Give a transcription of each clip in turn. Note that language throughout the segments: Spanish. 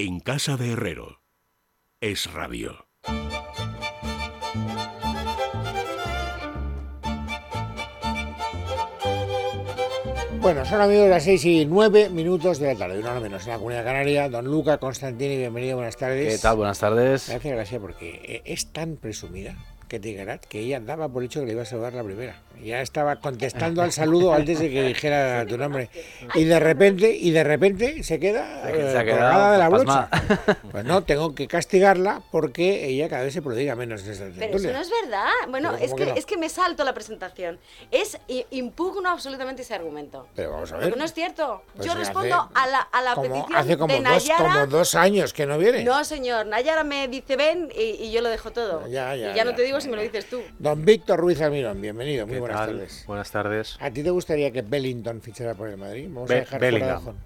En casa de Herrero. Es radio. Bueno, son amigos las 6 y 9 minutos de la tarde, una hora menos en la Comunidad Canaria. Don Luca Constantini, bienvenido, buenas tardes. ¿Qué tal? Buenas tardes. Gracias, gracias, porque eh, es tan presumida que te diga que ella daba por hecho que le iba a saludar la primera. Ya estaba contestando al saludo antes de que dijera tu nombre. Y de repente, y de repente se queda Se ha eh, quedado de la brocha. Pues no, tengo que castigarla porque ella cada vez se prodiga menos en esta Pero eso no es verdad. Bueno, Pero es ¿cómo que, que no? es que me salto la presentación. Es impugno absolutamente ese argumento. Pero vamos a ver. Porque no es cierto. Pues Yo hace- respondo a la, a la como- petición hace como de dos, Nayara. como dos años que no viene. No, señor. Nayara me dice ven y, y yo lo dejo todo. Ya, ya, y ya, no ya, te digo si me lo dices tú. Don Víctor Ruiz Almirón, bienvenido, muy ¿Qué buenas tal? tardes. Buenas tardes. ¿A ti te gustaría que Bellington fichara por el Madrid? Vamos a Be- dejar Bellingham. fuera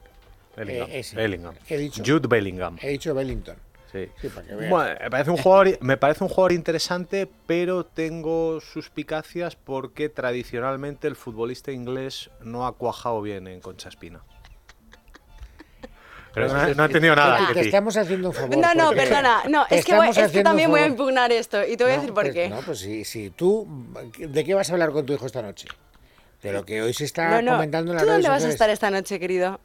de Bellingham. Eh, ese. Bellingham. He dicho. Jude Bellingham. He dicho Bellington. Sí. Sí, para que veas. Bueno, me parece un jugador, me parece un jugador interesante, pero tengo suspicacias porque tradicionalmente el futbolista inglés no ha cuajado bien en Concha Espina. Pero no, no he entendido nada. Estamos haciendo un favor. No, no, perdona. No, es que, voy- es también voy a impugnar esto. Y te voy a decir por pues, qué. No, pues si, si tú. ¿De qué vas a hablar con tu hijo esta noche? De lo que hoy se está No, no. comentando en las ¿Tú dónde vas a estar esta noche, querido?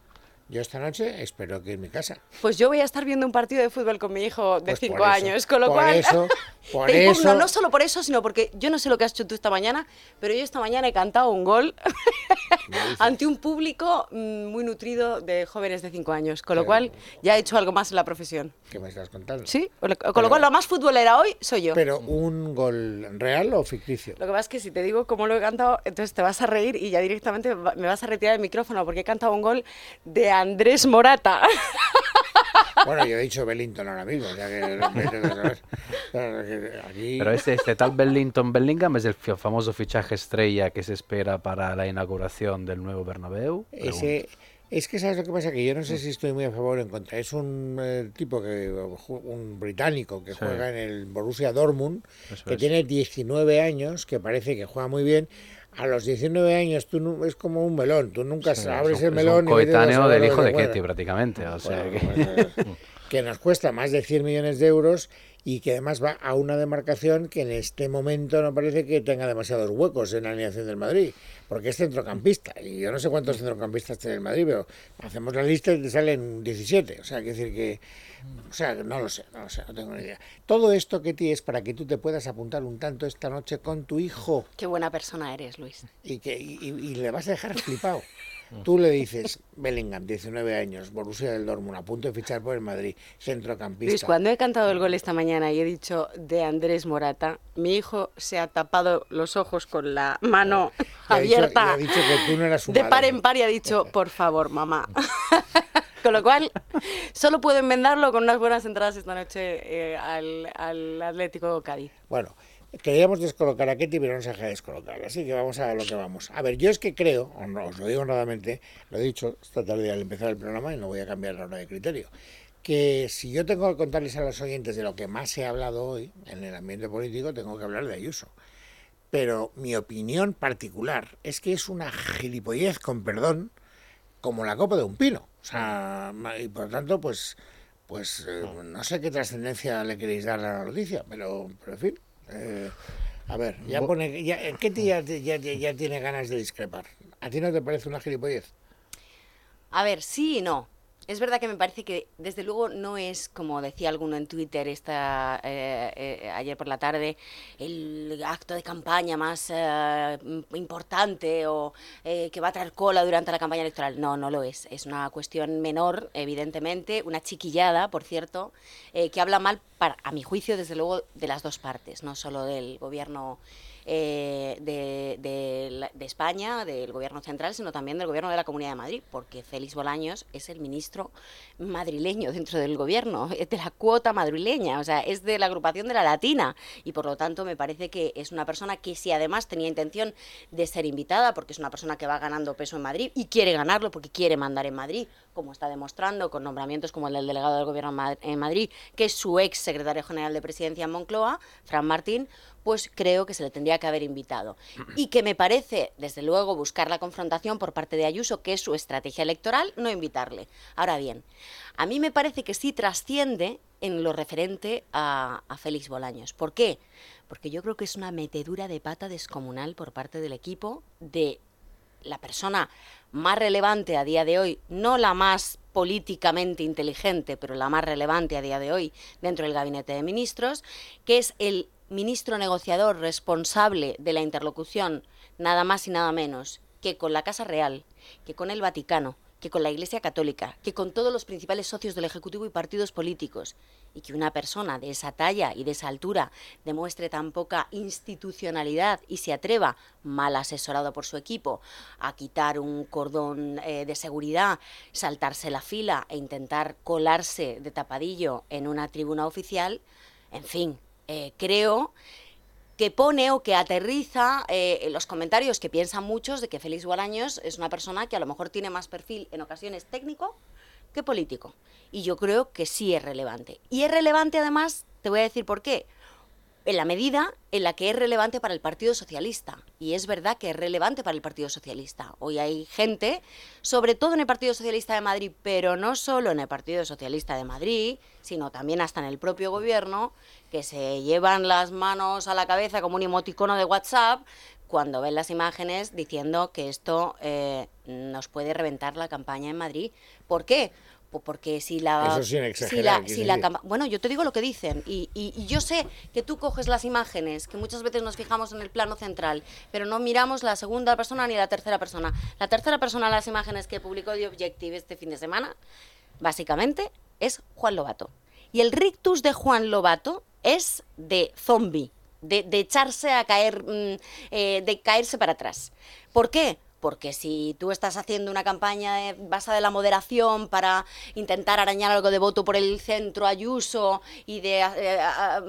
Yo esta noche espero que en mi casa. Pues yo voy a estar viendo un partido de fútbol con mi hijo de Pues 5 por eso, años, con lo por cual... eso, por te impugno, eso- no solo por eso, sino porque yo no sé lo que has hecho tú esta mañana, pero yo esta mañana he cantado un gol ante un público mm, muy nutrido de jóvenes de 5 años, con lo Pero- cual ya he hecho algo más en la profesión. ¿Qué me estás contando? ¿Sí? Con lo, con lo cual lo más futbolera hoy soy yo. Pero un gol real o ficticio. Lo que pasa es que si te digo cómo lo he cantado, entonces te vas a reír y ya directamente me vas a retirar el micrófono porque he cantado un gol de Andrés Morata. Bueno, yo he dicho Bellington ahora mismo, ya que aquí Pero este, este tal Bellington Bellingham es el famoso fichaje estrella que se espera para la inauguración del nuevo Bernabéu. ese es que sabes lo que pasa que yo no sé si estoy muy a favor o en contra. Es un eh, tipo que un británico que Sí. juega en el Borussia Dortmund, Eso que es. tiene 19 años, que parece que juega muy bien. A los 19 años tú nu- es como un melón, tú nunca Sí, abres es un- el es melón un y vete a coetáneo del hijo de. Ketty prácticamente. O sea Bueno, que- que nos cuesta más de 100 millones de euros y que además va a una demarcación que en este momento no parece que tenga demasiados huecos en la alineación del Madrid, porque es centrocampista. Y yo no sé cuántos centrocampistas tiene el Madrid, pero hacemos la lista y te salen 17. O sea, quiere decir que. O sea, no lo sé, no lo sé, no tengo ni idea. Todo esto que es para que tú te puedas apuntar un tanto esta noche con tu hijo Qué buena persona eres, Luis. y que y, y- y le vas a dejar flipado. Tú le dices, Bellingham, 19 años, Borussia del Dortmund, a punto de fichar por el Madrid, centrocampista. Luis, cuando he cantado el gol esta mañana y he dicho de Andrés Morata, mi hijo se ha tapado los ojos con la mano Y ha dicho- abierta. y ha dicho que tú no eras su de madre. par en par y ha dicho, por favor, mamá. con lo cual, solo puedo enmendarlo con unas buenas entradas esta noche eh, al, al Atlético Cádiz. Bueno, queríamos descolocar a Ketty, pero no se deja descolocar, así que vamos a lo que vamos. A ver, yo es que creo, os lo digo honradamente, lo he dicho esta tarde al empezar el programa y no voy a cambiar la hora de criterio, que si yo tengo que contarles a los oyentes de lo que más ha hablado hoy en el ambiente político, tengo que hablar de Ayuso. Pero mi opinión particular es que es una gilipollez, con perdón, como la copa de un pino. O sea, y por lo tanto, pues, pues eh, no sé qué trascendencia le queréis dar a la noticia, pero, pero en fin. Eh, a ver, ya pone, ya, eh, Ketty ya, ya, ya- ya tiene ganas de discrepar. ¿A ti no te parece una gilipollez? A ver, sí y no. Es verdad que me parece que, desde luego, no es, como decía alguno en Twitter esta, eh, eh, ayer por la tarde, el acto de campaña más eh, importante o eh, que va a traer cola durante la campaña electoral. No, no lo es. Es una cuestión menor, evidentemente, una chiquillada, por cierto, que habla mal, para, a mi juicio, desde luego, de las dos partes, no solo del gobierno eh, de, de España, del gobierno central, sino también del gobierno de la Comunidad de Madrid, porque Félix Bolaños es el ministro madrileño dentro del gobierno, es de la cuota madrileña, o sea, es de la agrupación de la Latina, y por lo tanto me parece que es una persona que si además tenía intención de ser invitada, porque es una persona que va ganando peso en Madrid y quiere ganarlo porque quiere mandar en Madrid, como está demostrando con nombramientos como el del delegado del gobierno en Madrid, que es su ex secretario general de presidencia en Moncloa, Fran Martín, pues creo que se le tendría que haber invitado. Y que me parece, desde luego, buscar la confrontación por parte de Ayuso, que es su estrategia electoral, no invitarle. Ahora bien, a mí me parece que sí trasciende en lo referente a, Félix Bolaños. ¿Por qué? Porque yo creo que es una metedura de pata descomunal por parte del equipo de la persona más relevante a día de hoy, no la más políticamente inteligente, pero la más relevante a día de hoy dentro del gabinete de ministros, que es el ministro negociador responsable de la interlocución, nada más y nada menos, que con la Casa Real, que con el Vaticano, que con la Iglesia Católica, que con todos los principales socios del Ejecutivo y partidos políticos, y que una persona de esa talla y de esa altura demuestre tan poca institucionalidad y se atreva, mal asesorado por su equipo, a quitar un cordón eh, de seguridad, saltarse la fila e intentar colarse de tapadillo en una tribuna oficial, en fin, eh, creo que pone o que aterriza eh, los comentarios que piensan muchos de que Félix Guaraños es una persona que a lo mejor tiene más perfil en ocasiones técnico que político. Y yo creo que sí es relevante. Y es relevante además, te voy a decir por qué, en la medida en la que es relevante para el Partido Socialista. Y es verdad que es relevante para el Partido Socialista. Hoy hay gente, sobre todo en el Partido Socialista de Madrid, pero no solo en el Partido Socialista de Madrid, sino también hasta en el propio gobierno, que se llevan las manos a la cabeza como un emoticono de WhatsApp cuando ven las imágenes diciendo que esto eh, nos puede reventar la campaña en Madrid. ¿Por qué? Porque si la, si la, si la bueno yo te digo lo que dicen y, y, yo sé que tú coges las imágenes que muchas veces nos fijamos en el plano central pero no miramos la segunda persona ni la tercera persona. La tercera persona las imágenes que publicó The Objective este fin de semana básicamente es Juan Lobato. Y el rictus de Juan Lobato es de zombie de, de echarse a caer mm, eh, de caerse para atrás. ¿por qué? Porque si tú estás haciendo una campaña basada en la moderación para intentar arañar algo de voto por el centro Ayuso y de eh,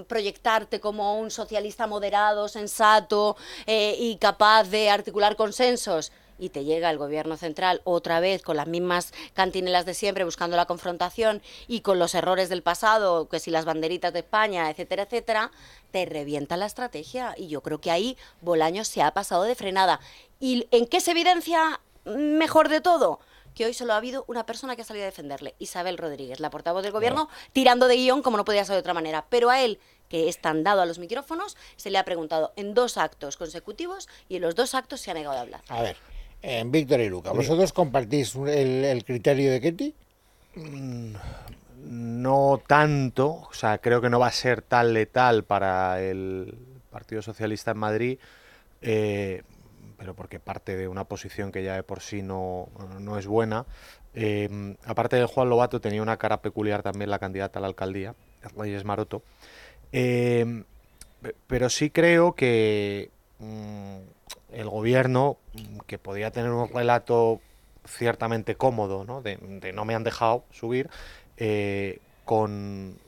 proyectarte como un socialista moderado, sensato eh, y capaz de articular consensos, y te llega el gobierno central otra vez con las mismas cantinelas de siempre buscando la confrontación y con los errores del pasado, que si las banderitas de España, etcétera, etcétera, te revienta la estrategia. Y yo creo que ahí Bolaños se ha pasado de frenada. ¿Y en qué se evidencia mejor de todo? que hoy solo ha habido una persona que ha salido a defenderle, Isabel Rodríguez, la portavoz del gobierno, tirando de guion como no podía ser de otra manera. Pero a él, que es tan dado a los micrófonos, se le ha preguntado en dos actos consecutivos y en los dos actos se ha negado a hablar. A ver, en Víctor y Luca, ¿vosotros compartís el, criterio de Ketty? Mm, no tanto, o sea, creo que no va a ser tan letal para el Partido Socialista en Madrid. Eh, pero porque parte de una posición que ya de por sí no, no es buena. Eh, aparte de Juan Lobato, tenía una cara peculiar también la candidata a la alcaldía, Reyes Maroto. Eh, pero sí creo que mm, el gobierno, que podía tener un relato ciertamente cómodo, ¿no? De, no me han dejado subir, eh, con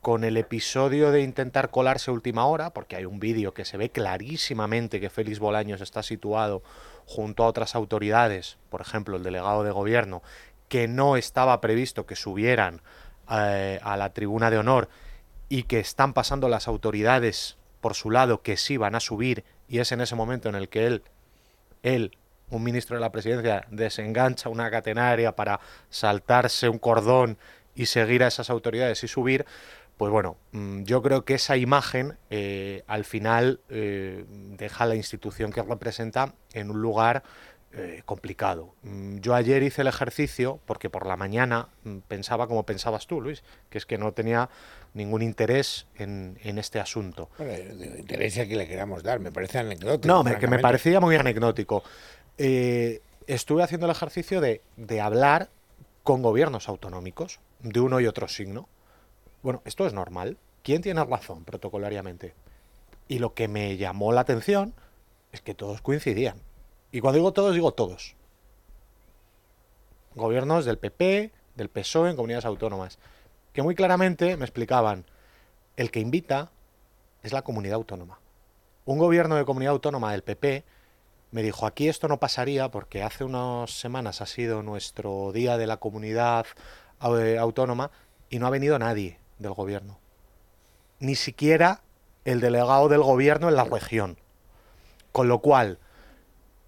con el episodio de intentar colarse última hora, porque hay un vídeo que se ve clarísimamente que Félix Bolaños está situado junto a otras autoridades, por ejemplo el delegado de gobierno, que no estaba previsto que subieran eh, a la tribuna de honor y que están pasando las autoridades por su lado que sí van a subir y es en ese momento en el que él, él, un ministro de la presidencia, desengancha una catenaria para saltarse un cordón y seguir a esas autoridades y subir, pues bueno, mm, yo creo que esa imagen eh, al final eh, deja a la institución que representa en un lugar eh, complicado. Mm, yo ayer hice el ejercicio porque por la mañana mm, pensaba como pensabas tú, Luis, que es que no tenía ningún interés en, este asunto. Bueno, interés a que le queramos dar, me parece anecdótico. No, que me parecía muy anecdótico. estuve haciendo el ejercicio de, de hablar con gobiernos autonómicos de uno y otro signo bueno, esto es normal. ¿Quién tiene razón protocolariamente? Y lo que me llamó la atención es que todos coincidían. Y cuando digo todos, digo todos. Gobiernos del PP, del PSOE en comunidades autónomas, que muy claramente me explicaban, el que invita es la comunidad autónoma. Un gobierno de comunidad autónoma del PP me dijo, aquí esto no pasaría porque hace unas semanas ha sido nuestro día de la comunidad eh, autónoma y no ha venido nadie del gobierno. Ni siquiera el delegado del gobierno en la región. Con lo cual,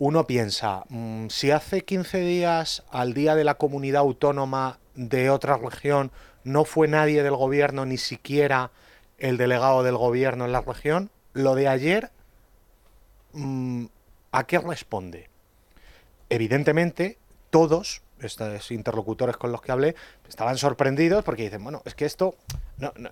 uno piensa, mm, si hace 15 días al día de la comunidad autónoma de otra región no fue nadie del gobierno, ni siquiera el delegado del gobierno en la región, lo de ayer, mm, ¿a qué responde? Evidentemente, todos, estos interlocutores con los que hablé, estaban sorprendidos porque dicen, bueno, es que esto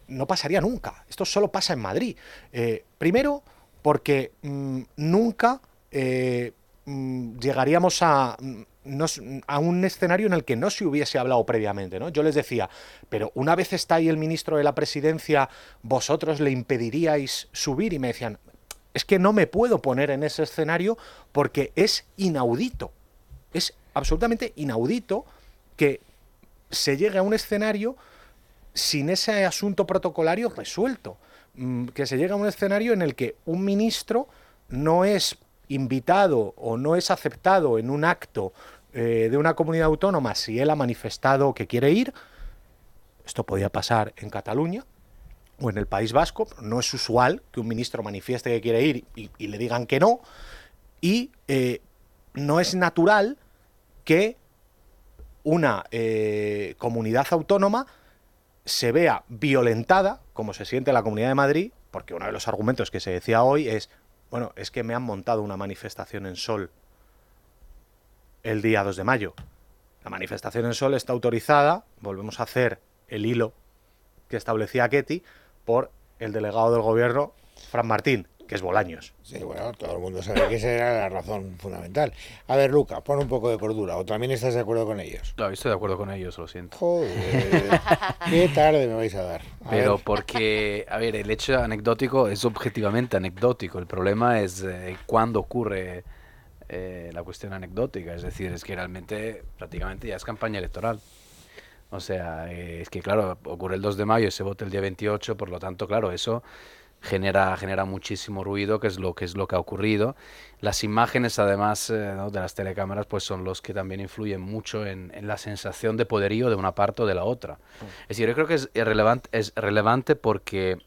no, pasaría nunca, esto solo pasa en Madrid. Eh, primero, porque mm, nunca eh, llegaríamos a, a un escenario en el que no se hubiese hablado previamente. ¿no? Yo les decía, pero una vez está ahí el ministro de la presidencia, vosotros le impediríais subir y me decían, es que no me puedo poner en ese escenario porque es inaudito. Es absolutamente inaudito que se llegue a un escenario sin ese asunto protocolario resuelto. Mm, que se llegue a un escenario en el que un ministro no es invitado o no es aceptado en un acto eh, de una comunidad autónoma si él ha manifestado que quiere ir. Esto podía pasar en Cataluña o en el País Vasco, no es usual que un ministro manifieste que quiere ir y, le digan que no. Y eh, no es natural que una eh, comunidad autónoma se vea violentada, como se siente la Comunidad de Madrid, porque uno de los argumentos que se decía hoy es, bueno, es que me han montado una manifestación en Sol el día 2 de mayo. La manifestación en Sol está autorizada, volvemos a hacer el hilo que establecía Ketty, por el delegado del gobierno, Fran Martín, que es Bolaños. Sí, bueno, todo el mundo sabe que esa era la razón fundamental. A ver, Luca, pon un poco de cordura, o también estás de acuerdo con ellos. No, estoy de acuerdo con ellos, lo siento. Joder, qué tarde me vais a dar. Pero porque, a ver, el hecho anecdótico es objetivamente anecdótico. El problema es eh, cuándo ocurre eh, la cuestión anecdótica, es decir, es que realmente prácticamente ya es campaña electoral. O sea, eh, es que claro, ocurre el 2 de mayo y se vota el día 28, por lo tanto, claro, eso genera, genera muchísimo ruido, que es lo que es lo que ha ocurrido. Las imágenes, además eh, de las telecámaras, pues son los que también influyen mucho en, la sensación de poderío de una parte o de la otra. Mm. Es decir, yo creo que es relevante, es relevante porque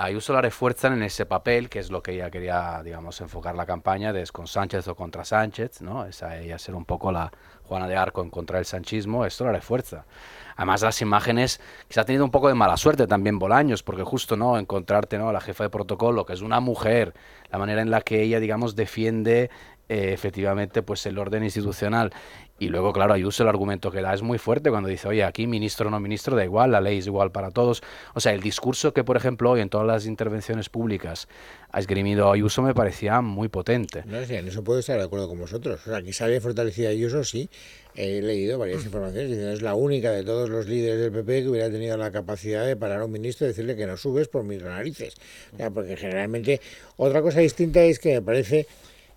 Ayuso la refuerzan en ese papel, que es lo que ella quería, digamos, enfocar la campaña, de es con Sánchez o contra Sánchez, ¿no? Esa ella ser un poco la Juana de Arco en contra del sanchismo, esto la refuerza. Además, las imágenes, quizá ha tenido un poco de mala suerte también Bolaños, porque justo, ¿no? Encontrarte, ¿no? La jefa de protocolo, que es una mujer, la manera en la que ella, digamos, defiende eh, efectivamente pues el orden institucional y luego, claro, Ayuso el argumento que da es muy fuerte cuando dice, oye, aquí ministro o no ministro, da igual, la ley es igual para todos. O sea, el discurso que, por ejemplo, hoy en todas las intervenciones públicas ha esgrimido Ayuso me parecía muy potente. No, sí, en eso puedo estar de acuerdo con vosotros. O sea, que sale fortalecida Ayuso, sí. He leído varias informaciones diciendo es la única de todos los líderes del PP que hubiera tenido la capacidad de parar a un ministro y decirle que no subes por mis narices. O sea, porque generalmente otra cosa distinta es que me parece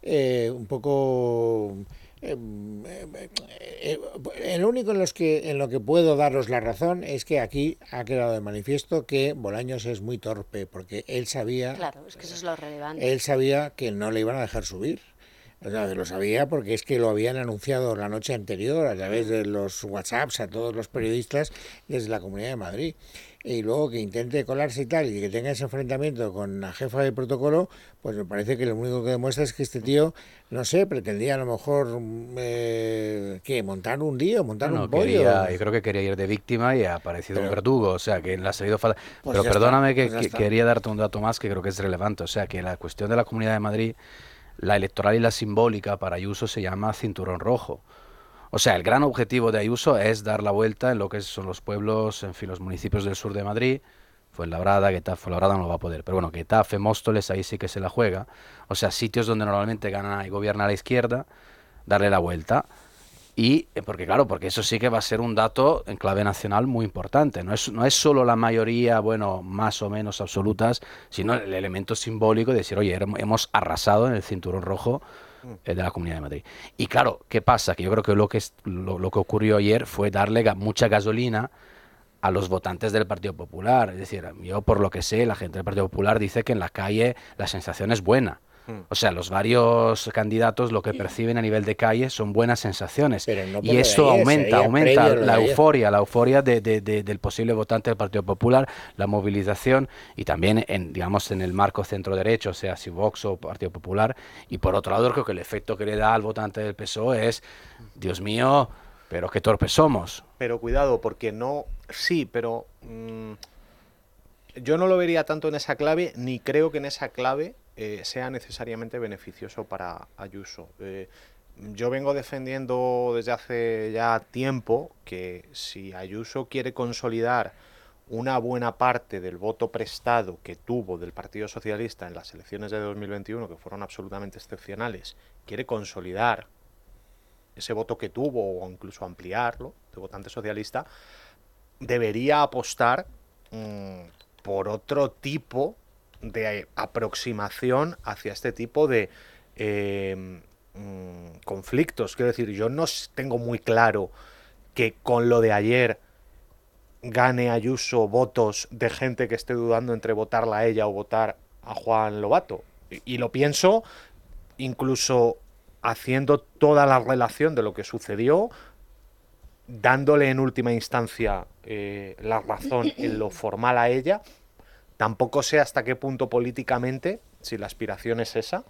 eh, un poco Em, em, eh, el único en, los que, en lo que puedo daros la razón es que aquí ha quedado de manifiesto que Bolaños es muy torpe, porque él sabía... Claro, es que eso es lo relevante. Él sabía que no le iban a dejar subir. O sea, lo sabía porque es que lo habían anunciado la noche anterior a través de los WhatsApps a todos los periodistas desde la Comunidad de Madrid y luego que intente colarse y tal, y que tenga ese enfrentamiento con la jefa de protocolo, pues me parece que lo único que demuestra es que este tío, no sé, pretendía a lo mejor, eh, ¿qué? ¿Montar un día? ¿Montar un pollo? yo creo que quería ir de víctima y ha aparecido un verdugo, o sea, que le ha salido falta. Pues Pero perdóname que, pues quería darte un dato más que creo que es relevante, o sea, que la cuestión de la Comunidad de Madrid, la electoral y la simbólica para Ayuso se llama cinturón rojo. O sea, el gran objetivo de Ayuso es dar la vuelta en lo que son los pueblos, en fin, los municipios del sur de Madrid, Fuenlabrada, Getafe, Fuenlabrada no lo va a poder, pero bueno, Getafe, Móstoles, ahí sí que se la juega. O sea, sitios donde normalmente gana y gobierna la izquierda, darle la vuelta. Y, eh, porque claro, porque eso sí que va a ser un dato en clave nacional muy importante. No es, no es solo la mayoría, bueno, más o menos absolutas, sino el elemento simbólico de decir, oye, hemos arrasado en el cinturón rojo de la Comunidad de Madrid. Y claro, ¿qué pasa? Que yo creo que lo que, lo, que ocurrió ayer fue darle mucha gasolina a los votantes del Partido Popular. Es decir, yo por lo que sé, la gente del Partido Popular dice que en la calle la sensación es buena. Hmm. O sea, los varios candidatos lo que perciben a nivel de calle son buenas sensaciones. y eso aumenta, aumenta la euforia, la euforia de, del posible votante del Partido Popular, la movilización y también, en, digamos, en el marco centro-derecho, sea si Vox o Partido Popular. Y por otro lado, creo que el efecto que le da al votante del PSOE es, Dios mío, pero qué torpes somos. Pero cuidado, porque no, sí, pero... Mm, yo no lo vería tanto en esa clave, ni creo que en esa clave eh, sea necesariamente beneficioso para Ayuso. Eh, yo vengo defendiendo desde hace ya tiempo que si Ayuso quiere consolidar una buena parte del voto prestado que tuvo del Partido Socialista en las elecciones de 2021, que fueron absolutamente excepcionales, quiere consolidar ese voto que tuvo o incluso ampliarlo de votante socialista, debería apostar mm, por otro tipo de aproximación hacia este tipo de eh, mm, conflictos. Quiero decir, yo no tengo muy claro que con lo de ayer gane Ayuso votos de gente que esté dudando entre votarla a ella o votar a Juan Lobato. Y, lo pienso incluso haciendo toda la relación de lo que sucedió, dándole en última instancia eh, la razón en lo formal a ella, tampoco sé hasta qué punto políticamente, si la aspiración es esa,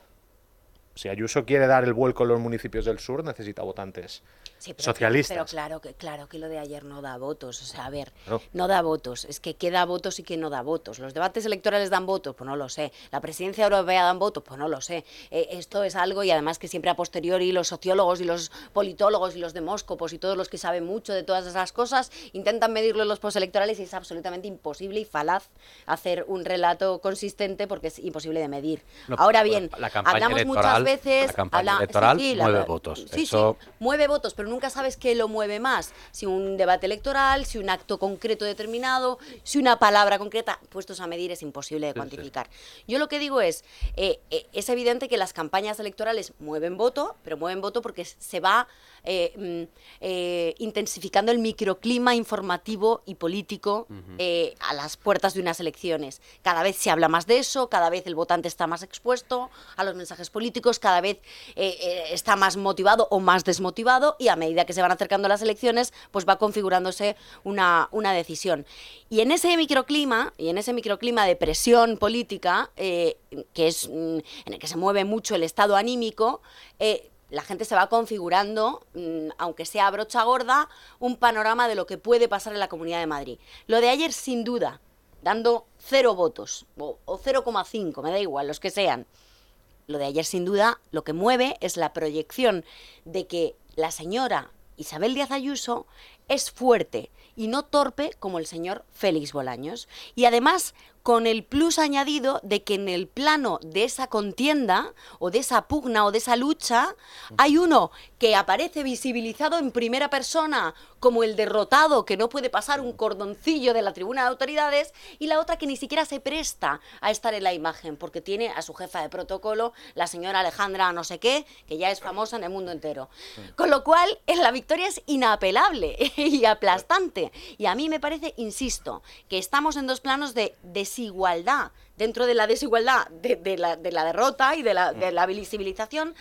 si Ayuso quiere dar el vuelco en los municipios del sur, necesita votantes sí, pero, socialistas. Pero claro que, claro que lo de ayer no da votos. O sea, a ver, no. da votos. Es que qué da votos y qué no da votos. ¿Los debates electorales dan votos? Pues no lo sé. ¿La presidencia europea dan votos? Pues no lo sé. Eh, esto es algo, y además que siempre a posteriori los sociólogos y los politólogos y los demóscopos y todos los que saben mucho de todas esas cosas intentan medirlo en los postelectorales y es absolutamente imposible y falaz hacer un relato consistente porque es imposible de medir. Ahora bien, hablamos muchas veces... La campaña electoral mueve votos. Sí, sí, mueve votos, pero nunca sabes qué lo mueve más, si un debate electoral, si un acto concreto determinado, si una palabra concreta, puestos a medir es imposible de cuantificar. Yo lo que digo es, eh, eh, es evidente que las campañas electorales mueven voto, pero mueven voto porque se va eh, mm, intensificando el microclima informativo y político a las puertas de unas elecciones. Cada vez se habla más de eso, cada vez el votante está más expuesto a los mensajes políticos, cada vez está más motivado o más desmotivado y a medida que se van acercando las elecciones, pues va configurándose una, una decisión. Y en ese microclima, y en ese microclima de presión política, eh, que es mm, en el que se mueve mucho el estado anímico, eh, la gente se va configurando, mm, aunque sea brocha gorda, un panorama de lo que puede pasar en la Comunidad de Madrid. Lo de ayer, sin duda, dando cero votos, o, o 0,5, me da igual, los que sean. Lo de ayer, sin duda, lo que mueve es la proyección de que la señora Isabel Díaz Ayuso es fuerte y no torpe como el señor Félix Bolaños. Y además con el plus añadido de que en el plano de esa contienda o de esa pugna o de esa lucha hay uno que aparece visibilizado en primera persona como el derrotado que no puede pasar un cordoncillo de la tribuna de autoridades y la otra que ni siquiera se presta a estar en la imagen porque tiene a su jefa de protocolo, la señora Alejandra no sé qué, que ya es famosa en el mundo entero. Con lo cual, la victoria es inapelable y aplastante. Y a mí me parece, insisto, que estamos en dos planos de desigualdad, dentro de la desigualdad de, la, derrota y de la, de la visibilización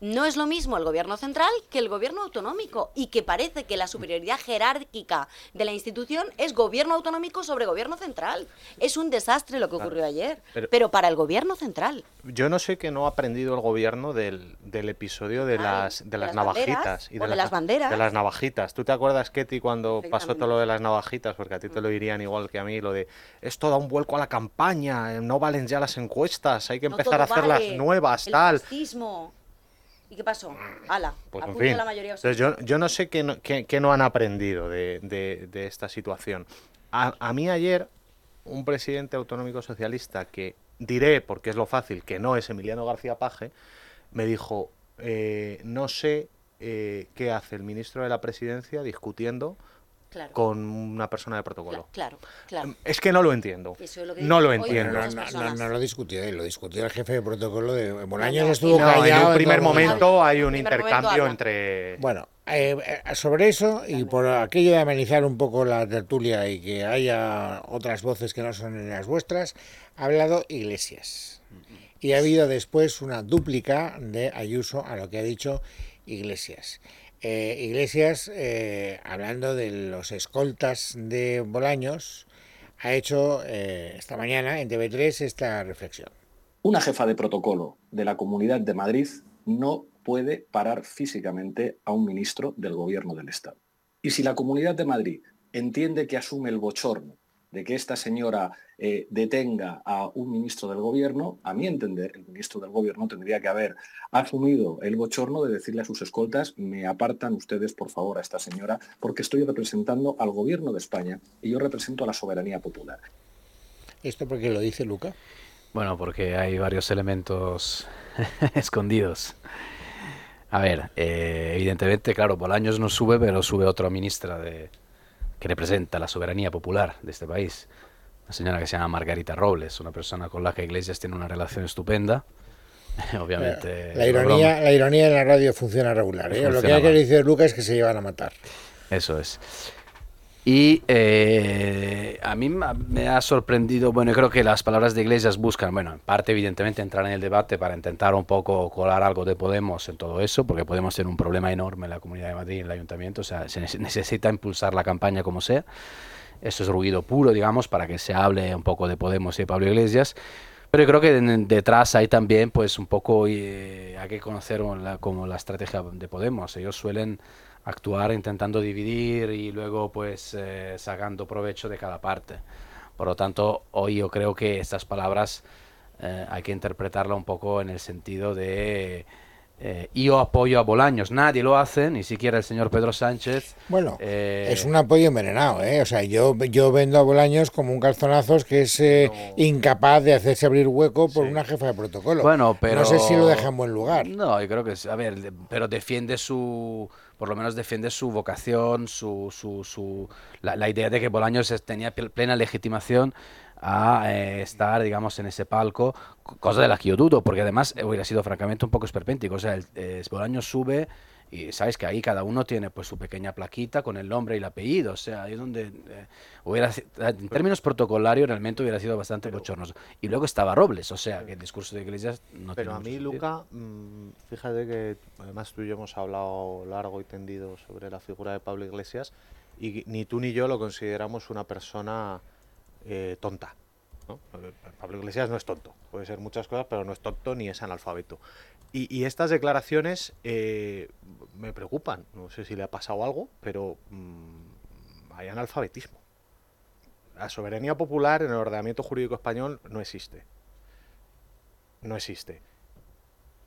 no es lo mismo el gobierno central que el gobierno autonómico y que parece que la superioridad jerárquica de la institución es gobierno autonómico sobre gobierno central. Es un desastre lo que ocurrió ayer, pero, para el gobierno central. Yo no sé que no ha aprendido el gobierno del, episodio de las, de, las, navajitas y de, las banderas. De las navajitas. ¿Tú te acuerdas, Ketty, cuando pasó todo lo de las navajitas? Porque a ti te lo dirían igual que a mí, lo de esto da un vuelco a la campaña, no valen ya las encuestas, hay que empezar a hacerlas nuevas, tal. ¿Y qué pasó? Ala, pues la mayoría. Entonces, yo, yo no sé qué no, qué, no han aprendido de, de, esta situación. A, a, mí ayer, un presidente autonómico socialista que diré, porque es lo fácil, que no es Emiliano García Paje, me dijo, eh, no sé eh, qué hace el ministro de la presidencia discutiendo con una persona de protocolo. Claro, claro. Es que no lo entiendo. no lo entiendo. No, lo discutió él, lo discutió el jefe de protocolo de Bolaños. estuvo callado. En un primer momento hay un intercambio entre. Bueno, eh, eh, sobre eso y por aquello de amenizar un poco la tertulia y que haya otras voces que no son las vuestras, ha hablado Iglesias. y ha habido después una dúplica de Ayuso a lo que ha dicho Iglesias. Eh, Iglesias, eh, hablando de los escoltas de Bolaños, ha hecho eh, esta mañana en TV3 esta reflexión. Una jefa de protocolo de la Comunidad de Madrid no puede parar físicamente a un ministro del Gobierno del Estado. Y si la Comunidad de Madrid entiende que asume el bochorno de que esta señora eh, detenga a un ministro del gobierno, a mi entender, el ministro del gobierno tendría que haber asumido el bochorno de decirle a sus escoltas, me apartan ustedes por favor a esta señora, porque estoy representando al gobierno de España y yo represento a la soberanía popular. ¿Esto por qué lo dice Luca? Bueno, porque hay varios elementos escondidos. A ver, eh, evidentemente, claro, Bolaños no sube, pero sube otra ministra de, que representa la soberanía popular de este país. Una señora que se llama Margarita Robles, una persona con la que Iglesias tiene una relación estupenda. Obviamente. La, ironía, la ironía en la radio funciona regular. ¿eh? Lo que hay que decir Lucas es que se llevan a matar. Eso es. Y eh, a mí me ha sorprendido, bueno, creo que las palabras de Iglesias buscan, bueno, en parte evidentemente entrar en el debate para intentar un poco colar algo de Podemos en todo eso, porque Podemos tener un problema enorme en la Comunidad de Madrid en el Ayuntamiento, o sea, se necesita impulsar la campaña como sea. Eso es ruido puro, digamos, para que se hable un poco de Podemos y de Pablo Iglesias. Pero yo creo que detrás hay también, pues, un poco, eh, hay que conocer como la estrategia de Podemos. Ellos suelen actuar intentando dividir y luego pues eh, sacando provecho de cada parte. Por lo tanto, hoy yo creo que estas palabras eh, hay que interpretarla un poco en el sentido de eh, yo apoyo a Bolaños, nadie lo hace, ni siquiera el señor Pedro Sánchez. Bueno, es un apoyo envenenado, ¿eh? O sea, yo, yo vendo a Bolaños como un calzonazos que es incapaz de hacerse abrir hueco por una jefa de protocolo. Bueno, pero... No sé si lo deja en buen lugar. No, yo creo que, a ver, pero defiende su por lo menos defiende su vocación, su, su, su la, idea de que Bolaños tenía plena legitimación a eh, estar, digamos, en ese palco, cosa de la que yo dudo, porque además hubiera sido francamente un poco esperpéntico. O sea, el, eh, Bolaños sube y sabes que ahí cada uno tiene pues su pequeña plaquita con el nombre y el apellido, o sea, ahí es donde eh, hubiera en términos protocolarios realmente hubiera sido bastante bochornoso. Y luego estaba Robles, o sea, que el discurso de Iglesias no Pero a mí, Luca, mm, fíjate que además tú y yo hemos hablado largo y tendido sobre la figura de Pablo Iglesias y ni tú ni yo lo consideramos una persona eh, tonta. Pablo Iglesias no es tonto, puede ser muchas cosas, pero no es tonto ni es analfabeto. Y, estas declaraciones eh, me preocupan. No sé si le ha pasado algo, pero mm, hay analfabetismo. La soberanía popular en el ordenamiento jurídico español no existe. No existe.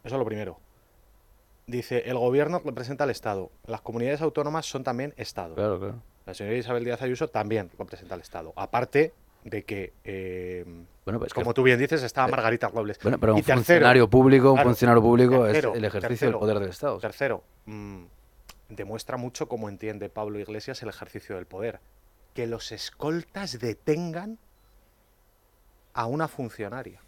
Eso es lo primero. Dice, el gobierno representa al Estado. Las comunidades autónomas son también Estado. La señora Isabel Díaz Ayuso también representa al Estado. Aparte de que, eh, bueno, pues como tú bien dices, estaba eh, Margarita Robles. Bueno, pero un funcionario público, un funcionario público es el ejercicio del poder del Estado. Tercero, mm, demuestra mucho cómo entiende Pablo Iglesias el ejercicio del poder. Que los escoltas detengan a una funcionaria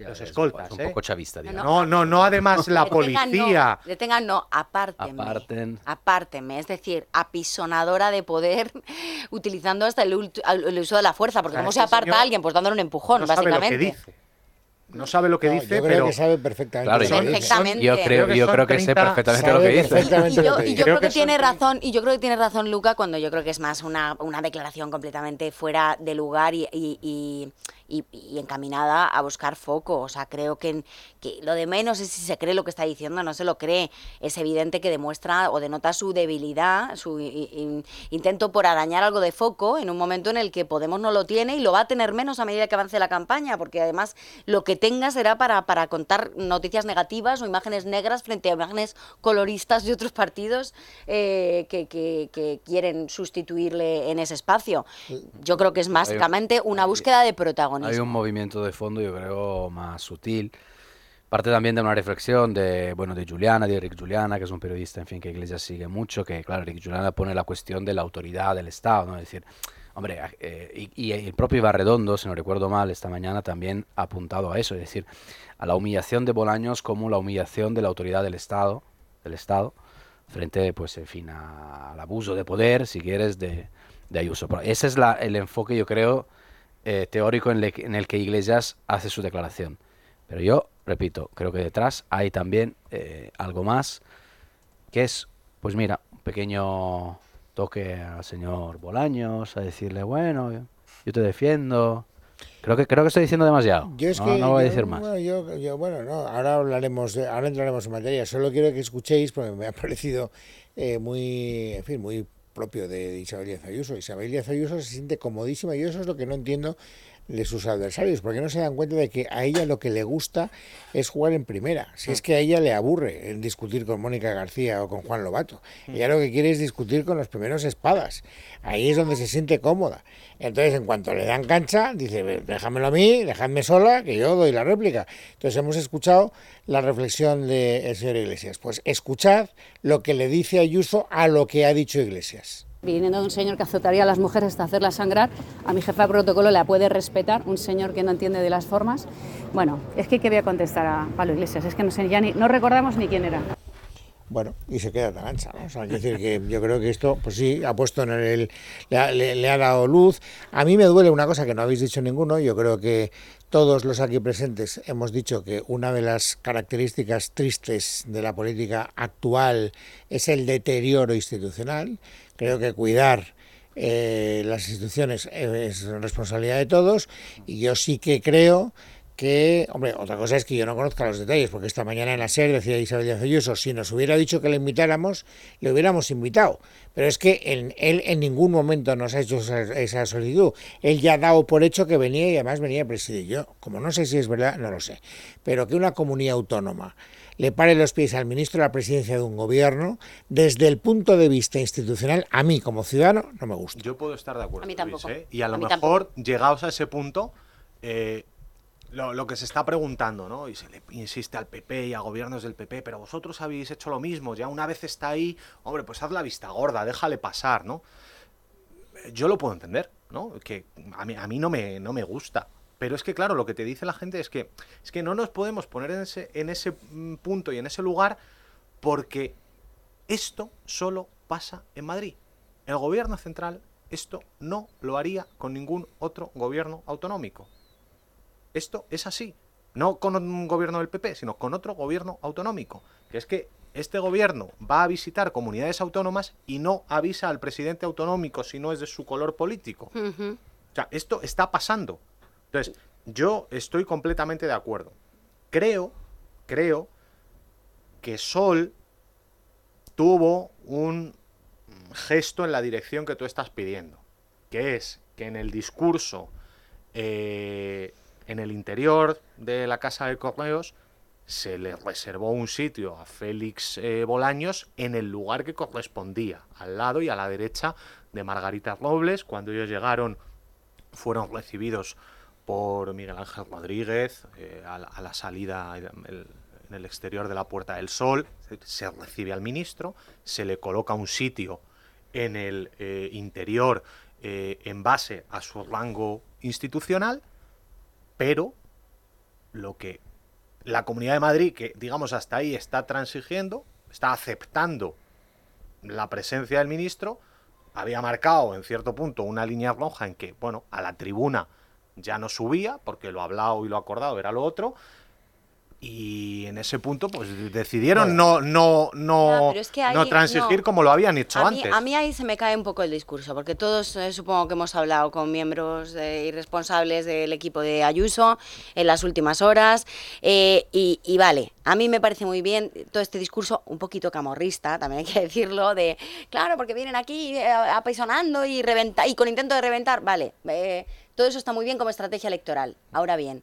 los escoltas. un ¿eh? poco chavista, digamos. No, no, no, además la policía. No, detengan, no, apártenme. Aparten. Apártenme, es decir, apisonadora de poder, utilizando hasta el, uso de la fuerza, porque ¿cómo se aparta a alguien? Pues dándole un empujón, básicamente no sabe lo que dice, yo creo que sabe perfectamente. yo creo, que, yo creo que sé perfectamente lo que dice. Y, yo, creo, que, tiene razón, y yo creo que tiene razón Luca cuando yo creo que es más una, una declaración completamente fuera de lugar y, y, encaminada a buscar foco. O sea, creo que, que, lo de menos es si se cree lo que está diciendo, no se lo cree. Es evidente que demuestra o denota su debilidad, su intento por arañar algo de foco en un momento en el que Podemos no lo tiene y lo va a tener menos a medida que avance la campaña, porque además lo que tenga será para, para contar noticias negativas o imágenes negras frente a imágenes coloristas de otros partidos eh, que, que, quieren sustituirle en ese espacio. Yo creo que es básicamente una búsqueda de protagonismo. Hay un movimiento de fondo, yo creo, más sutil parte también de una reflexión de bueno de Juliana, de Eric Juliana, que es un periodista, en fin, que Iglesias sigue mucho, que claro, Eric Juliana pone la cuestión de la autoridad del Estado, ¿no? Es decir, Hombre, eh, y, el propio Ibarredondo, si no recuerdo mal, esta mañana también ha apuntado a eso, es decir, a la humillación de Bolaños como la humillación de la autoridad del Estado, del Estado, frente, pues, en fin, al abuso de poder, si quieres, de, de Ayuso. ese es la, el enfoque, yo creo, eh, teórico en, el que Iglesias hace su declaración. Pero yo, repito, creo que detrás hay también eh, algo más, que es, pues mira, un pequeño toque al señor Bolaños, a decirle, bueno, yo te defiendo, Creo que creo que estoy diciendo demasiado. Yo es no, que, no voy a decir más. Bueno, no, ahora hablaremos, ahora entraremos en materia. Solo quiero que escuchéis porque me ha parecido eh, muy, en fin, muy propio de Isabel Díaz Ayuso. Isabel se siente comodísima y eso es lo que no entiendo de sus adversarios, porque no se dan cuenta de que a ella lo que le gusta es jugar en primera. Si es que a ella le aburre el discutir con Mónica García o con Juan Lobato. Mm. Ella lo que quiere es discutir con los primeros espadas. Ahí es donde se siente cómoda. Entonces, en cuanto le dan cancha, dice, déjamelo a mí, dejadme sola, que yo doy la réplica. Entonces, hemos escuchado la reflexión del señor Iglesias. Pues escuchad lo que le dice Ayuso a lo que ha dicho Iglesias. Viniendo de un señor que azotaría a las mujeres hasta hacerlas sangrar, a mi jefa de protocolo la puede respetar, un señor que no entiende de las formas. Bueno, es que ¿qué voy a contestar a Pablo Iglesias? Es que no sé, ya ni, no recordamos ni quién era. Bueno, y se queda tan ancha, ¿no? O sea, decir que yo creo que esto, pues sí, ha puesto en el, le ha dado luz. A mí me duele una cosa que no habéis dicho ninguno, yo creo que todos los aquí presentes hemos dicho que una de las características tristes de la política actual es el deterioro institucional. Creo que cuidar eh, las instituciones es responsabilidad de todos y yo sí que creo que, hombre, otra cosa es que yo no conozca los detalles, porque esta mañana en la SER decía Isabel Díaz Ayuso, si nos hubiera dicho que le invitáramos, le hubiéramos invitado. Pero es que él en ningún momento nos ha hecho esa, solicitud. Él ya ha dado por hecho que venía y además venía a presidir. Yo, como no sé si es verdad, no lo sé. Pero que una comunidad autónoma le pare los pies al ministro de la presidencia de un gobierno, desde el punto de vista institucional, a mí como ciudadano, no me gusta. Yo puedo estar de acuerdo. A mí tampoco. ¿eh? Y a lo mejor, llegados a ese punto, eh, lo, que se está preguntando, ¿no? Y se le insiste al PP y a gobiernos del PP, pero vosotros habéis hecho lo mismo, ya una vez está ahí, hombre, pues haz la vista gorda, déjale pasar, ¿no? Yo lo puedo entender, ¿no? Que a mí, a mí no, me, no me gusta. Pero es que, claro, lo que te dice la gente es que, es que no nos podemos poner en ese, en ese mm, punto y en ese lugar porque esto solo pasa en Madrid. El gobierno central esto no lo haría con ningún otro gobierno autonómico. Esto es así. No con un gobierno del PP, sino con otro gobierno autonómico. Que es que este gobierno va a visitar comunidades autónomas y no avisa al presidente autonómico si no es de su color político. O sea, esto está pasando. Entonces, yo estoy completamente de acuerdo. Creo, creo que Sol tuvo un gesto en la dirección que tú estás pidiendo, que es que en el discurso eh, en el interior de la Casa de Correos se le reservó un sitio a Félix eh, Bolaños en el lugar que correspondía, al lado y a la derecha de Margarita Robles. Cuando ellos llegaron fueron recibidos por Miguel Ángel Rodríguez eh, a, la salida en el exterior de la Puerta del Sol. Se recibe al ministro, se le coloca un sitio en el eh, interior en base a su rango institucional pero lo que la Comunidad de Madrid, que digamos hasta ahí está transigiendo, está aceptando la presencia del ministro, había marcado en cierto punto una línea roja en que, bueno, a la tribuna ya no subía, porque lo hablado y lo acordado era lo otro, y en ese punto pues decidieron no no no no transigir como lo habían hecho antes. a mí ahí se me cae un poco el discurso, porque todos eh, supongo que hemos hablado con miembros y responsables del equipo de Ayuso en las últimas horas eh, y, y, vale, a mí me parece muy bien todo este discurso un poquito camorrista, también hay que decirlo, de claro, porque vienen aquí eh, apaisonando y, reventa, y con intento de reventar, vale, todo eso está muy bien como estrategia electoral. Ahora bien,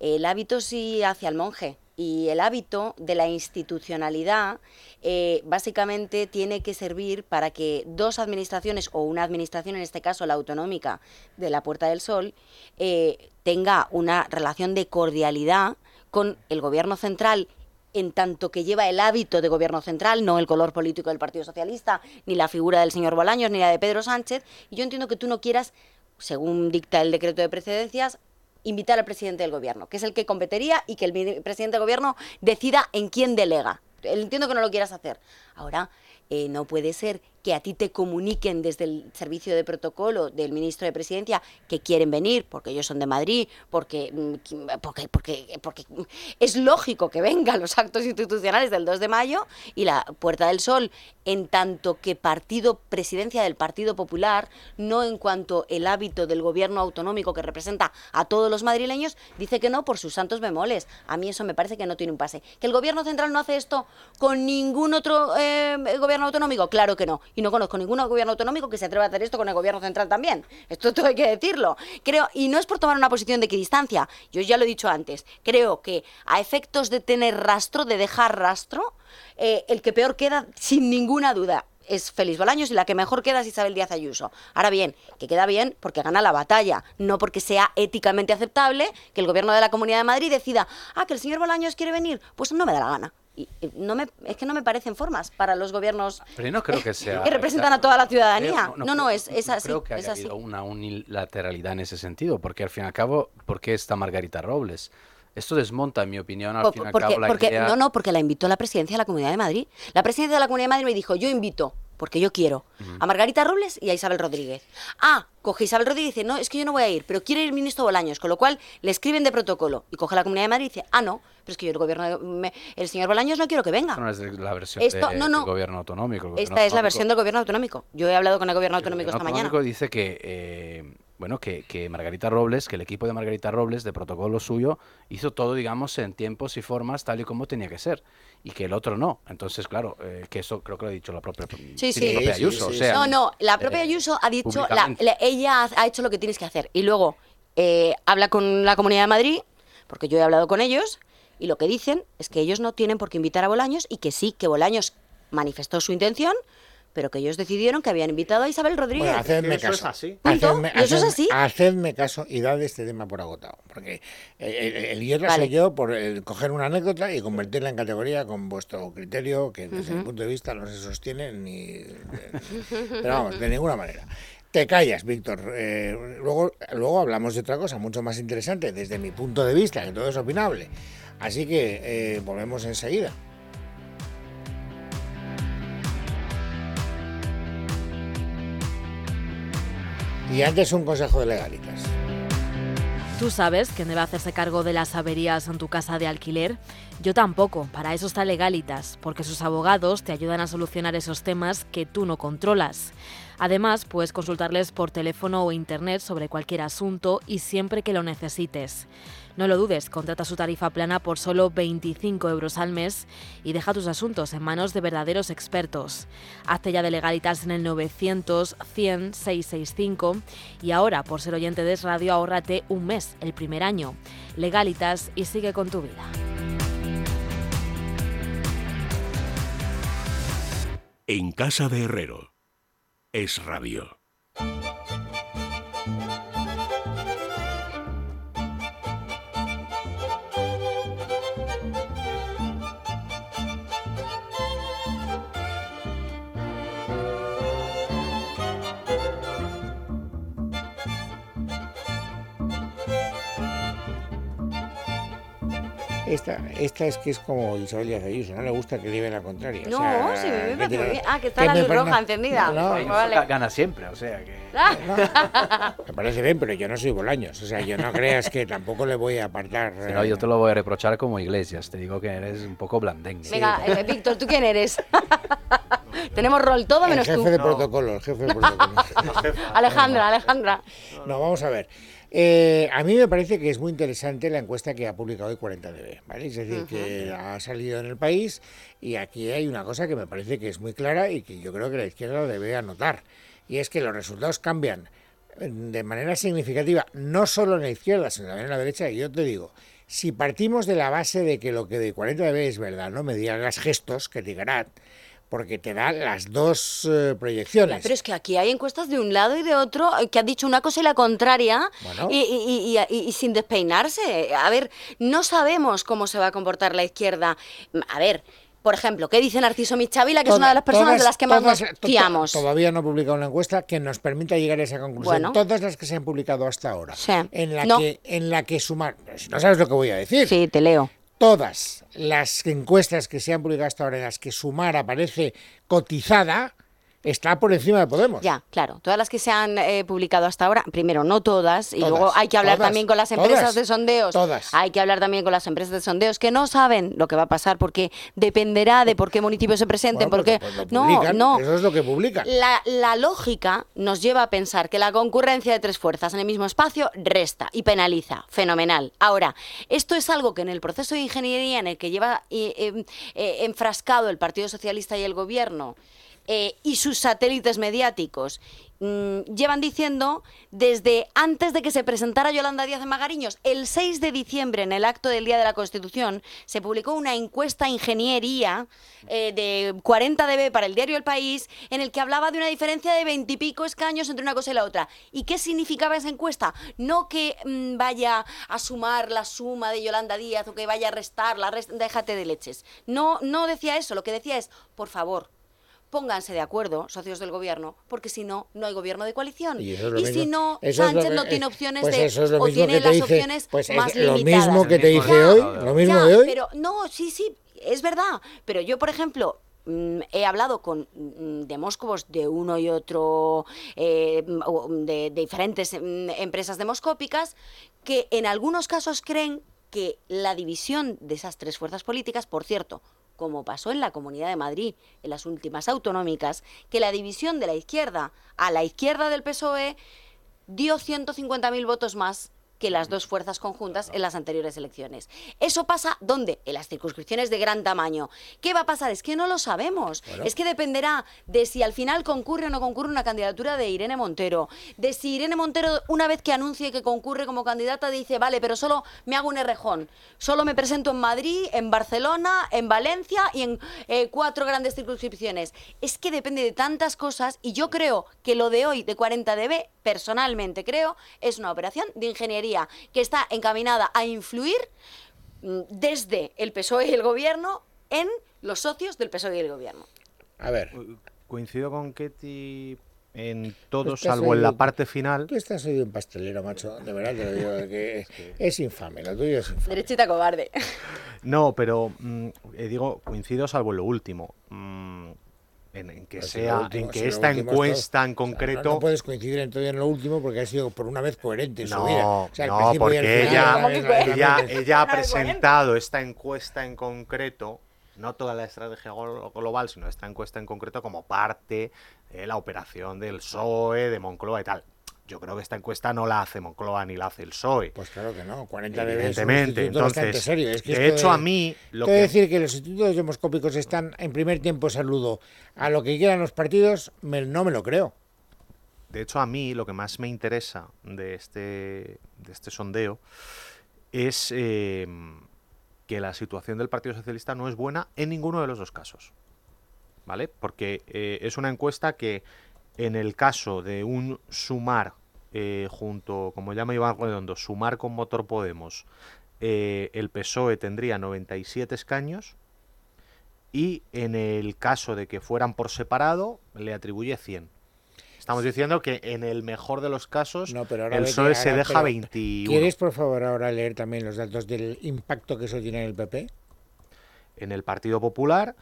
el hábito sí hacia el monje y el hábito de la institucionalidad eh, básicamente tiene que servir para que dos administraciones o una administración, en este caso la autonómica de la Puerta del Sol, eh, tenga una relación de cordialidad con el gobierno central en tanto que lleva el hábito de gobierno central, no el color político del Partido Socialista, ni la figura del señor Bolaños, ni la de Pedro Sánchez. Y yo entiendo que tú no quieras, según dicta el decreto de precedencias, invitar al presidente del gobierno, que es el que competería y que el presidente del gobierno decida en quién delega. Entiendo que no lo quieras hacer. Ahora, eh, no puede ser que a ti te comuniquen desde el servicio de protocolo del ministro de Presidencia que quieren venir, porque ellos son de Madrid, porque, mm, porque, porque, es lógico que vengan los actos institucionales del 2 de mayo y la Puerta del Sol, en tanto que partido, presidencia del Partido Popular, no en cuanto el hábito del gobierno autonómico que representa a todos los madrileños, dice que no por sus santos bemoles. A mí eso me parece que no tiene un pase. ¿Que el gobierno central no hace esto con ningún otro eh, gobierno autonómico? Claro que no. Y no conozco ningún gobierno autonómico que se atreva a hacer esto con el gobierno central también. Esto todo hay que decirlo. Creo, y no es por tomar una posición de equidistancia, yo ya lo he dicho antes, creo que a efectos de tener rastro, de dejar rastro, eh, el que peor queda, sin ninguna duda, es Félix Bolaños y la que mejor queda es Isabel Díaz Ayuso. Ahora bien, que queda bien porque gana la batalla, no porque sea éticamente aceptable que el gobierno de la Comunidad de Madrid decida, ah, que el señor Bolaños quiere venir, pues no me da la gana. Y no me, es que no me parecen formas para los gobiernos Pero no creo que, sea, que representan a toda la ciudadanía. no, no, es, es así. Creo que haya habido una unilateralidad en ese sentido, porque al fin y al cabo, ¿por qué está Margarita Robles? Esto desmonta, en mi opinión, al fin y al cabo, la porque, No, no, porque la invitó la presidencia de la Comunidad de Madrid. La presidencia de la Comunidad de Madrid me dijo, yo invito porque yo quiero, a Margarita Robles y a Isabel Rodríguez. Ah, coge Isabel Rodríguez y dice, no, es que yo no voy a ir, pero quiere ir el ministro Bolaños, con lo cual le escriben de protocolo y coge la Comunidad de Madrid y dice, ah, no, pero es que yo el gobierno, el señor Bolaños no quiero que venga. No es la versión del gobierno autonómico. esta es la versión del gobierno autonómico. Yo he hablado con el gobierno autonómico esta mañana. El gobierno autonómico dice que... Eh, bueno, que, que, Margarita Robles, que el equipo de Margarita Robles, de protocolo suyo, hizo todo, digamos, en tiempos y formas tal y como tenía que ser, y que el otro no. Entonces, claro, eh, que eso creo que lo ha dicho la propia, sí, sí. Ayuso. no, no, la propia eh, Ayuso ha dicho, ella ha hecho lo que tienes que hacer, y luego eh, habla con la Comunidad de Madrid, porque yo he hablado con ellos, y lo que dicen es que ellos no tienen por qué invitar a Bolaños, y que sí, que Bolaños manifestó su intención, pero que ellos decidieron que habían invitado a Isabel Rodríguez. Bueno, hacedme caso. Eso es así. eso es así. Hacedme caso y dad este tema por agotado. Porque el, idiota soy yo por coger una anécdota y convertirla en categoría con vuestro criterio, que desde mi punto de vista no se sostiene ni. pero vamos, de ninguna manera. Te callas, Víctor. Eh, luego, luego hablamos de otra cosa mucho más interesante desde mi punto de vista, que todo es opinable. Así que eh, volvemos enseguida. Y antes un consejo de legalitas. ¿Tú sabes quién debe hacerse cargo de las averías en tu casa de alquiler? Yo tampoco, para eso está Legalitas, porque sus abogados te ayudan a solucionar esos temas que tú no controlas. Además, puedes consultarles por teléfono o internet sobre cualquier asunto y siempre que lo necesites. No lo dudes, contrata su tarifa plana por solo 25 euros al mes y deja tus asuntos en manos de verdaderos expertos. Hazte ya de legalitas en el 900 100 665 y ahora, por ser oyente de Radio, ahórrate un mes, el primer año. Legalitas y sigue con tu vida. En casa de Herrero. Es radio. Esta, esta es que es como Isabel Díaz Ayuso, no le gusta que lleve la contraria. No, sí, me vive muy bien. Ah, que está la luz roja encendida. No, pues Gana siempre, o sea que... me parece bien, pero yo no soy Bolaños, o sea, yo no creas que tampoco le voy a apartar... no, yo te lo voy a reprochar como Iglesias, te digo que eres un poco blandengue. Venga, eh, Víctor, ¿tú quién eres? Tenemos rol todo menos tú. El jefe de protocolo, el jefe de protocolo. Alejandra, Alejandra. No, vamos a ver. Eh, a mí me parece que es muy interesante la encuesta que ha publicado hoy 40DB, ¿vale? Es decir, que ha salido en el país y aquí hay una cosa que me parece que es muy clara y que yo creo que la izquierda debe anotar, y es que los resultados cambian de manera significativa, no solo en la izquierda, sino también en la derecha, y yo te digo, si partimos de la base de que lo que de 40DB es verdad, no me digas gestos, que digan porque te da las dos eh, proyecciones. pero es que aquí hay encuestas de un lado y de otro eh, que han dicho una cosa y la contraria y, y, sin despeinarse. A ver, no sabemos cómo se va a comportar la izquierda. A ver, por ejemplo, ¿qué dice Narciso Michavila, que es una de las personas de las que más nos fiamos? Todavía no ha publicado una encuesta que nos permita llegar a esa conclusión. Todas las que se han publicado hasta ahora, en, la que, en la que sumar... No sabes lo que voy a decir. Sí, te leo todas las encuestas que se han publicado hasta ahora en las que Sumar aparece cotizada, está por encima de Podemos. Ya, claro. Todas las que se han eh, publicado hasta ahora, primero, no todas, y luego hay que hablar también con las empresas de sondeos. Todas. Hay que hablar también con las empresas de sondeos que no saben lo que va a pasar porque dependerá de por qué municipios se presenten, porque pues no, no. Eso es lo que publican. La, la lógica nos lleva a pensar que la concurrencia de tres fuerzas en el mismo espacio resta y penaliza. Fenomenal. Ahora, esto es algo que en el proceso de ingeniería en el que lleva eh, eh, enfrascado el Partido Socialista y el Gobierno, eh, y sus satélites mediáticos mm, llevan diciendo desde antes de que se presentara Yolanda Díaz de Magariños, el 6 de diciembre, en el acto del Día de la Constitución, se publicó una encuesta ingeniería eh, de 40 dB para el diario El País, en el que hablaba de una diferencia de 20 y pico escaños entre una cosa y la otra. ¿Y qué significaba esa encuesta? No que mm, vaya a sumar la suma de Yolanda Díaz o que vaya a restar la déjate de leches. No, no decía eso, lo que decía es, por favor, pónganse de acuerdo, socios del gobierno, porque si no, no hay gobierno de coalición. Y, si no, Sánchez no tiene opciones pues de, o tiene las opciones pues más Lo mismo que te dije hoy, lo mismo de hoy. Pero no, sí, sí, es verdad. Pero yo, por ejemplo, mm, he hablado con mm, demóscopos de uno y otro, eh, de, de, diferentes mm, empresas demoscópicas, que en algunos casos creen que la división de esas tres fuerzas políticas, por cierto, como pasó en la Comunidad de Madrid en las últimas autonómicas, que la división de la izquierda a la izquierda del PSOE dio 150.000 votos más que las dos fuerzas conjuntas en las anteriores elecciones. ¿Eso pasa dónde? En las circunscripciones de gran tamaño. ¿Qué va a pasar? Es que no lo sabemos. Es que dependerá de si al final concurre o no concurre una candidatura de Irene Montero. De si Irene Montero, una vez que anuncie que concurre como candidata, dice, vale, pero solo me hago un errejón. Solo me presento en Madrid, en Barcelona, en Valencia y en eh, cuatro grandes circunscripciones. Es que depende de tantas cosas y yo creo que lo de hoy de 40 dB, personalmente creo, es una operación de ingeniería que está encaminada a influir mm, desde el PSOE y el gobierno en los socios del PSOE y el gobierno. A ver. Coincido con Ketty en todo, salvo en la parte final. Tú estás hoy un pastelero, macho. De verdad te lo digo. Que es infame, lo tuyo es infame. Derechita cobarde. No, pero mm, eh, digo, coincido salvo en lo último. Mm, en, que sea, en que esta encuesta en concreto. no, puedes coincidir en todo en lo último porque ha sido por una vez coherente en no, su vida. O sea, no, porque ella, ella, ella ha presentado esta encuesta en concreto, no toda la estrategia global, sino esta encuesta en concreto como parte de la operación del PSOE, de Moncloa y tal. Yo creo que esta encuesta no la hace Moncloa ni la hace el PSOE. Pues claro que no, 40 dB es un entonces, serio. Es que de hecho a mí lo que... decir que los institutos demoscópicos están en primer tiempo saludo a lo que quieran los partidos, no me lo creo. De hecho a mí lo que más me interesa de este, de este sondeo es eh, que la situación del Partido Socialista no es buena en ninguno de los dos casos. ¿Vale? Porque eh, es una encuesta que en el caso de un sumar eh, junto, como llama Iván Redondo, sumar con Motor Podemos, eh, el PSOE tendría 97 escaños y en el caso de que fueran por separado le atribuye 100. Estamos diciendo que en el mejor de los casos el PSOE se deja 21. ¿Quieres por favor ahora leer también los datos del impacto que eso tiene en el PP? En el Partido Popular,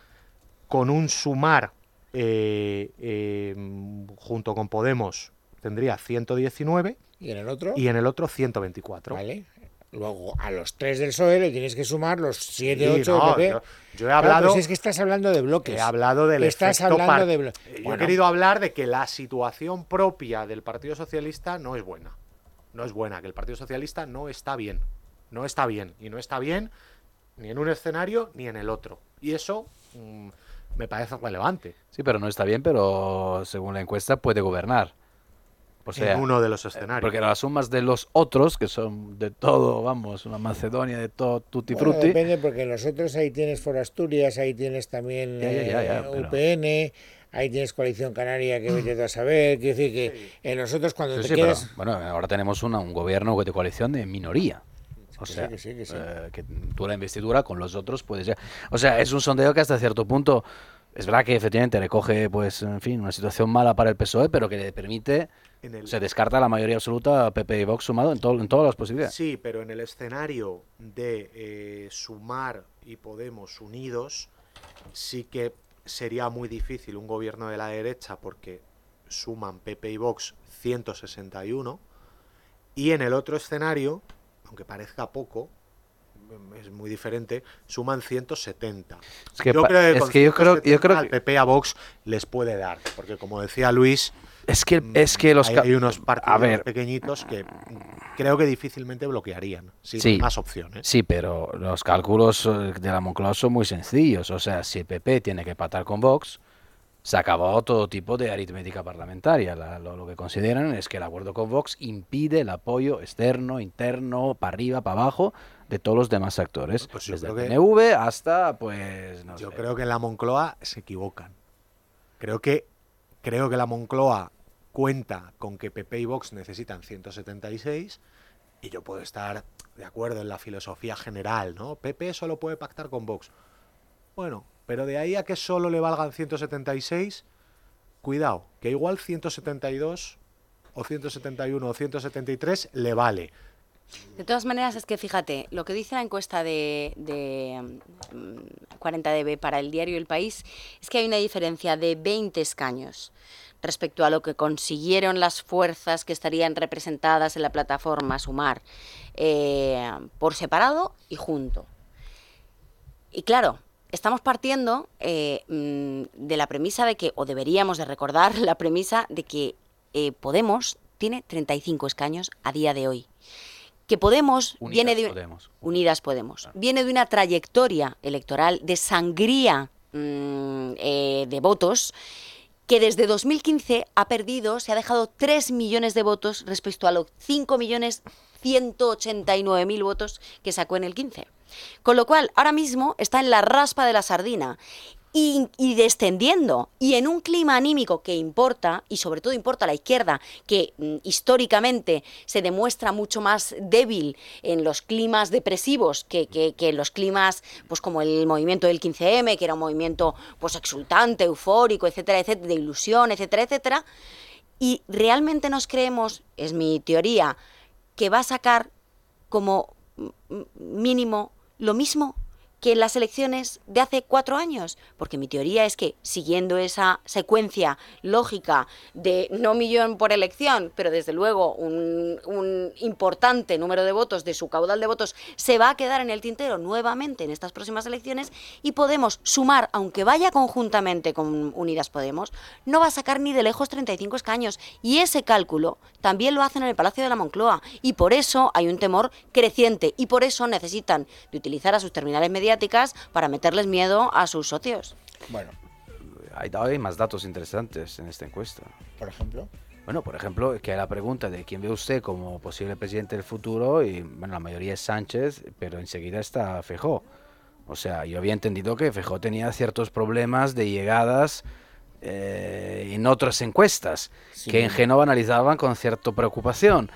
con un sumar eh, em, junto con Podemos tendría 119. ¿Y en el otro? Y en el otro 124. Vale. Luego, a los tres del PSOE le tienes que sumar los 7, 8 PP. Yo, he hablado... pues es que estás hablando de bloques. He hablado del estás hablando de Yo he querido hablar de que la situación propia del Partido Socialista no es buena. No es buena, que el Partido Socialista no está bien. No está bien. Y no está bien ni en un escenario ni en el otro. Y eso... Mm, me parece relevante. Sí, pero no está bien, pero según la encuesta puede gobernar. O sea, en uno de los escenarios. Porque las sumas de los otros, que son de todo, vamos, una Macedonia, de todo, tutti frutti. depende, porque en los otros ahí tienes Forasturias, ahí tienes también eh, UPN, ahí tienes Coalición Canaria, que vete a saber. Quiero decir que en los otros, cuando te quedas. bueno, ahora tenemos un gobierno de coalición de minoría. O sea, que, sí, que, sí. Eh, que tú la investidura con los otros puede ser. O sea, es un sondeo que hasta cierto punto es verdad que efectivamente recoge, pues, en fin, una situación mala para el PSOE, pero que le permite, se descarta la mayoría absoluta PP y Vox sumado en, todo, en todas las posibilidades. Sí, pero en el escenario de eh, sumar y Podemos unidos, sí que sería muy difícil un gobierno de la derecha porque suman PP y Vox 161 y en el otro escenario, aunque parezca poco, es muy diferente, suman 170. Es que, yo creo que, yo creo, yo creo al PP a Vox les puede dar, porque como decía Luis, es que, es que los hay, unos partidos pequeñitos que creo que difícilmente bloquearían, sin sí, más opciones. Sí, pero los cálculos eh, de la Moncloa son muy sencillos. O sea, si el PP tiene que patar con Vox, se acabó todo tipo de aritmética parlamentaria. lo, que consideran es que el acuerdo con Vox impide el apoyo externo, interno, para arriba, para abajo, de todos los demás actores. Pues desde el PNV hasta, pues, Yo creo que en la Moncloa se equivocan. Creo que, creo que la Moncloa cuenta con que PP y Vox necesitan 176 y yo puedo estar de acuerdo en la filosofía general, ¿no? PP solo puede pactar con Vox. Bueno, pero de ahí a que solo le valgan 176, cuidado, que igual 172 o 171 o 173 le vale. De todas maneras, es que fíjate, lo que dice la encuesta de, de 40DB mm, para el diario El País es que hay una diferencia de 20 escaños respecto a lo que consiguieron las fuerzas que estarían representadas en la plataforma Sumar eh, por separado y junto. Y claro, estamos partiendo eh, mm, de la premisa de que, o deberíamos de recordar la premisa de que eh, Podemos tiene 35 escaños a día de hoy. Que Podemos viene de Unidas Podemos viene de una trayectoria electoral de sangría mm, de votos que desde 2015 ha perdido, se ha dejado 3 millones de votos respecto a los 5 millones 189 mil votos que sacó en el 15. Con lo cual, ahora mismo está en la raspa de la sardina y, descendiendo, y en un clima anímico que importa, y sobre todo importa a la izquierda, que mm, históricamente se demuestra mucho más débil en los climas depresivos que, que, en los climas, pues como el movimiento del 15M, que era un movimiento pues exultante, eufórico, etcétera, etcétera, de ilusión, etcétera, etcétera, y realmente nos creemos, es mi teoría, que va a sacar como mínimo lo mismo que en las elecciones de hace cuatro años, porque mi teoría es que siguiendo esa secuencia lógica de no millón por elección, pero desde luego un, importante número de votos de su caudal de votos se va a quedar en el tintero nuevamente en estas próximas elecciones y Podemos sumar, aunque vaya conjuntamente con Unidas Podemos, no va a sacar ni de lejos 35 escaños y ese cálculo también lo hacen en el Palacio de la Moncloa y por eso hay un temor creciente y por eso necesitan de utilizar a sus terminales mediáticos para meterles miedo a sus socios. Bueno. Hay, más datos interesantes en esta encuesta. Por ejemplo. Bueno, por ejemplo, que hay la pregunta de quién ve usted como posible presidente del futuro y bueno, la mayoría es Sánchez, pero enseguida está Fejó. O sea, yo había entendido que Fejó tenía ciertos problemas de llegadas eh, en otras encuestas que en Génova analizaban con cierta preocupación.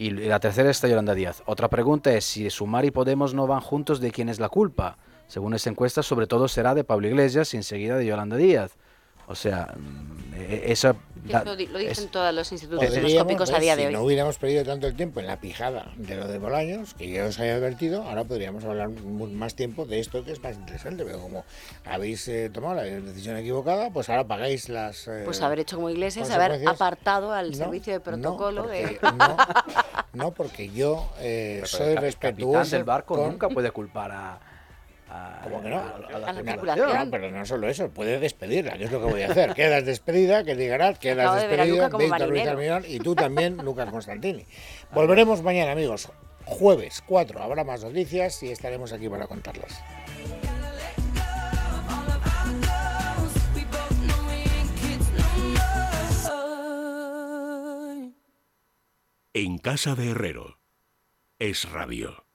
Y la tercera está Yolanda Díaz. Otra pregunta es si Sumar y Podemos no van juntos, ¿de quién es la culpa? Según esa encuesta, sobre todo será de Pablo Iglesias y enseguida de Yolanda Díaz. O sea, mm, e, eso... lo, dicen todos los institutos demoscópicos a día de si hoy. no hubiéramos perdido tanto el tiempo en la pijada de lo de Bolaños, que ya os había advertido, ahora podríamos hablar más tiempo de esto que es más interesante, pero como habéis eh, tomado la decisión equivocada, pues ahora pagáis las... Eh, pues haber hecho como Iglesias, haber apartado al servicio de protocolo de... No, porque yo eh, soy respetuoso... El barco nunca puede culpar a ¿Cómo que no? no, pero no solo eso, puede despedirla, que es lo que voy a hacer. Quedas despedida, que digarás, quedas despedida, Víctor Ruiz Armillón y tú también, Lucas Constantini. Volveremos mañana, amigos. Jueves 4 habrá más noticias y estaremos aquí para contarlas. En casa de Herrero es radio.